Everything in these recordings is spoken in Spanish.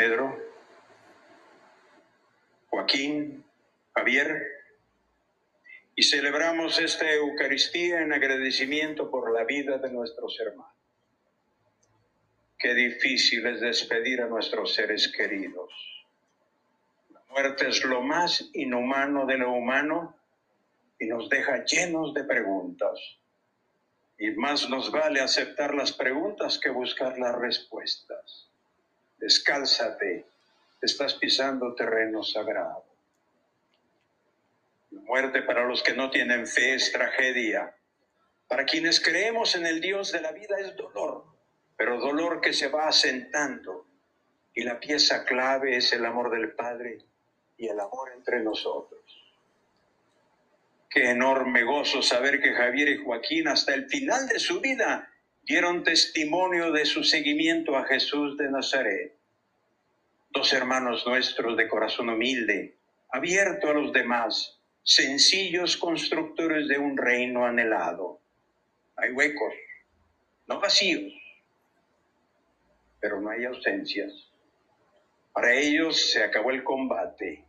Pedro, Joaquín, Javier, y celebramos esta Eucaristía en agradecimiento por la vida de nuestros hermanos. Qué difícil es despedir a nuestros seres queridos. La muerte es lo más inhumano de lo humano y nos deja llenos de preguntas. Y más nos vale aceptar las preguntas que buscar las respuestas. Descálzate, estás pisando terreno sagrado. La muerte para los que no tienen fe es tragedia. Para quienes creemos en el Dios de la vida es dolor, pero dolor que se va asentando. Y la pieza clave es el amor del Padre y el amor entre nosotros. Qué enorme gozo saber que Javier y Joaquín hasta el final de su vida dieron testimonio de su seguimiento a Jesús de Nazaret. Dos hermanos nuestros de corazón humilde, abierto a los demás, sencillos constructores de un reino anhelado. Hay huecos, no vacíos, pero no hay ausencias. Para ellos se acabó el combate.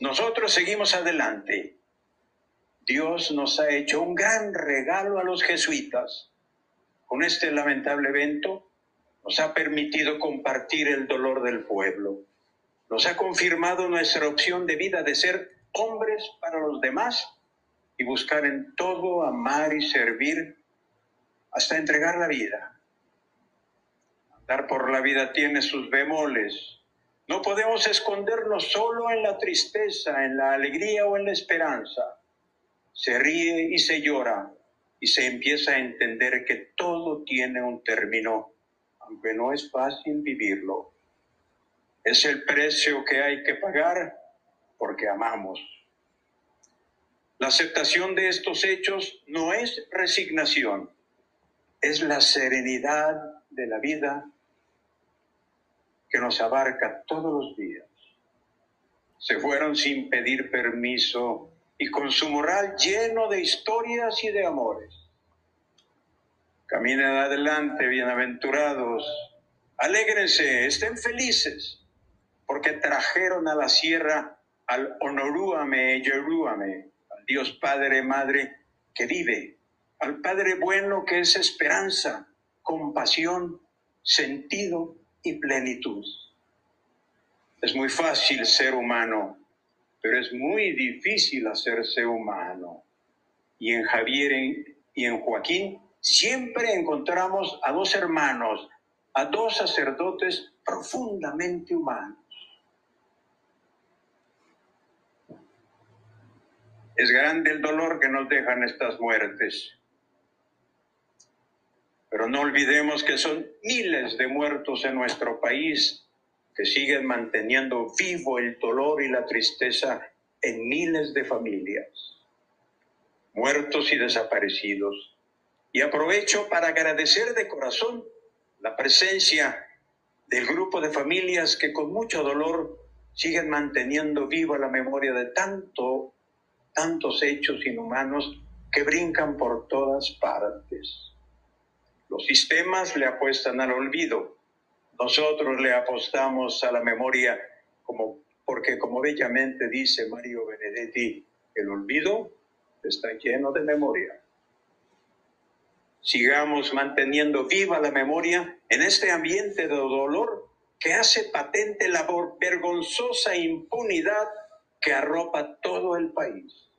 Nosotros seguimos adelante Dios nos ha hecho un gran regalo a los jesuitas. Con este lamentable evento nos ha permitido compartir el dolor del pueblo. Nos ha confirmado nuestra opción de vida de ser hombres para los demás y buscar en todo amar y servir hasta entregar la vida. Andar por la vida tiene sus bemoles. No podemos escondernos solo en la tristeza, en la alegría o en la esperanza se ríe y se llora y se empieza a entender que todo tiene un término, aunque no es fácil vivirlo. Es el precio que hay que pagar porque amamos. La aceptación de estos hechos no es resignación, es la serenidad de la vida que nos abarca todos los días. Se fueron sin pedir permiso y con su moral lleno de historias y de amores. Caminen adelante, bienaventurados, alégrense, estén felices, porque trajeron a la sierra al honorúame, yerúame, al Dios Padre, Madre que vive, al Padre bueno que es esperanza, compasión, sentido y plenitud. Es muy fácil ser humano, pero es muy difícil hacerse humano. Y en Javier y en Joaquín siempre encontramos a dos hermanos, a dos sacerdotes profundamente humanos. Es grande el dolor que nos dejan estas muertes. Pero no olvidemos que son miles de muertos en nuestro país que siguen manteniendo vivo el dolor y la tristeza en miles de familias, muertos y desaparecidos. Y aprovecho para agradecer de corazón la presencia del grupo de familias que con mucho dolor siguen manteniendo viva la memoria de tanto, tantos hechos inhumanos que brincan por todas partes. Los sistemas le apuestan al olvido, nosotros le apostamos a la memoria porque como bellamente dice Mario Benedetti, el olvido está lleno de memoria. Sigamos manteniendo viva la memoria en este ambiente de dolor que hace patente la vergonzosa impunidad que arropa todo el país.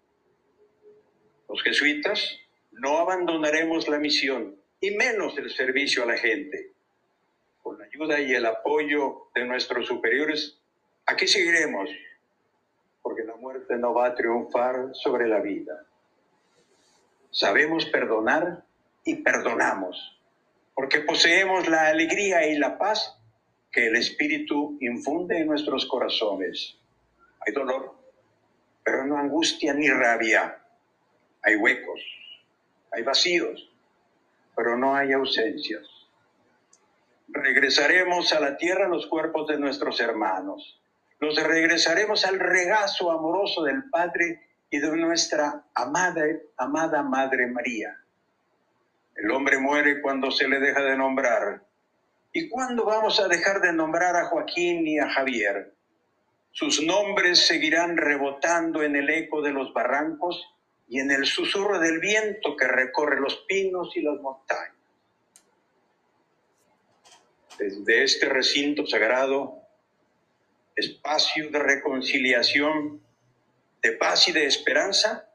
Los jesuitas no abandonaremos la misión y menos el servicio a la gente con la ayuda y el apoyo de nuestros superiores, aquí seguiremos, porque la muerte no va a triunfar sobre la vida. Sabemos perdonar y perdonamos, porque poseemos la alegría y la paz que el Espíritu infunde en nuestros corazones. Hay dolor, pero no angustia ni rabia. Hay huecos, hay vacíos, pero no hay ausencias regresaremos a la tierra los cuerpos de nuestros hermanos. Los regresaremos al regazo amoroso del Padre y de nuestra amada, amada Madre María. El hombre muere cuando se le deja de nombrar, ¿Y cuándo vamos a dejar de nombrar a Joaquín y a Javier? Sus nombres seguirán rebotando en el eco de los barrancos y en el susurro del viento que recorre los pinos y las montañas. Desde este recinto sagrado, espacio de reconciliación, de paz y de esperanza,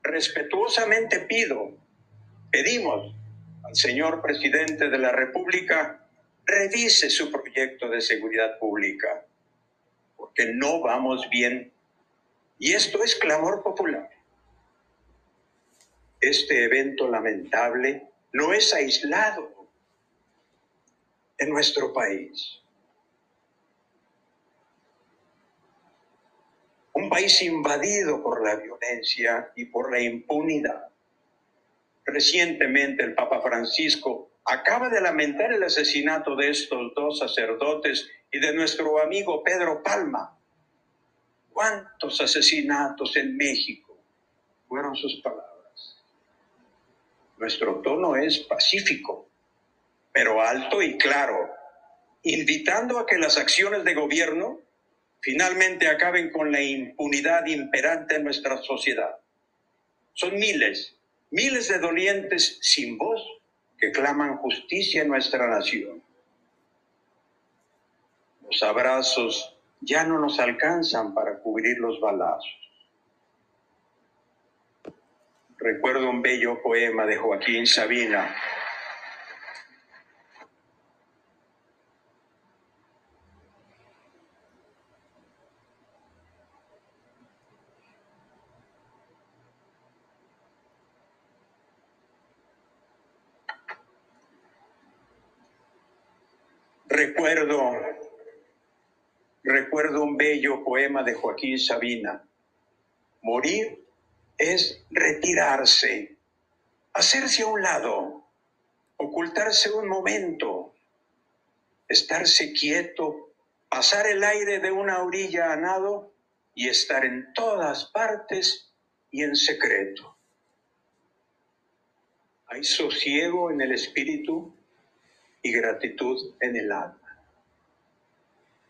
respetuosamente pido, pedimos al señor presidente de la República revise su proyecto de seguridad pública, porque no vamos bien. Y esto es clamor popular. Este evento lamentable no es aislado en nuestro país. Un país invadido por la violencia y por la impunidad. Recientemente el Papa Francisco acaba de lamentar el asesinato de estos dos sacerdotes y de nuestro amigo Pedro Palma. ¿Cuántos asesinatos en México? Fueron sus palabras. Nuestro tono es pacífico, pero alto y claro, invitando a que las acciones de gobierno finalmente acaben con la impunidad imperante en nuestra sociedad. Son miles, miles de dolientes sin voz que claman justicia en nuestra nación. Los abrazos ya no nos alcanzan para cubrir los balazos. Recuerdo un bello poema de Joaquín Sabina Recuerdo, recuerdo un bello poema de Joaquín Sabina. Morir es retirarse, hacerse a un lado, ocultarse un momento, estarse quieto, pasar el aire de una orilla a nado y estar en todas partes y en secreto. Hay sosiego en el espíritu y gratitud en el alma.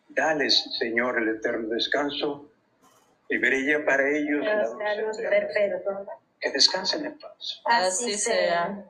Dales, Señor, el eterno descanso y brilla para ellos la luz. Que descansen en paz. Así sea.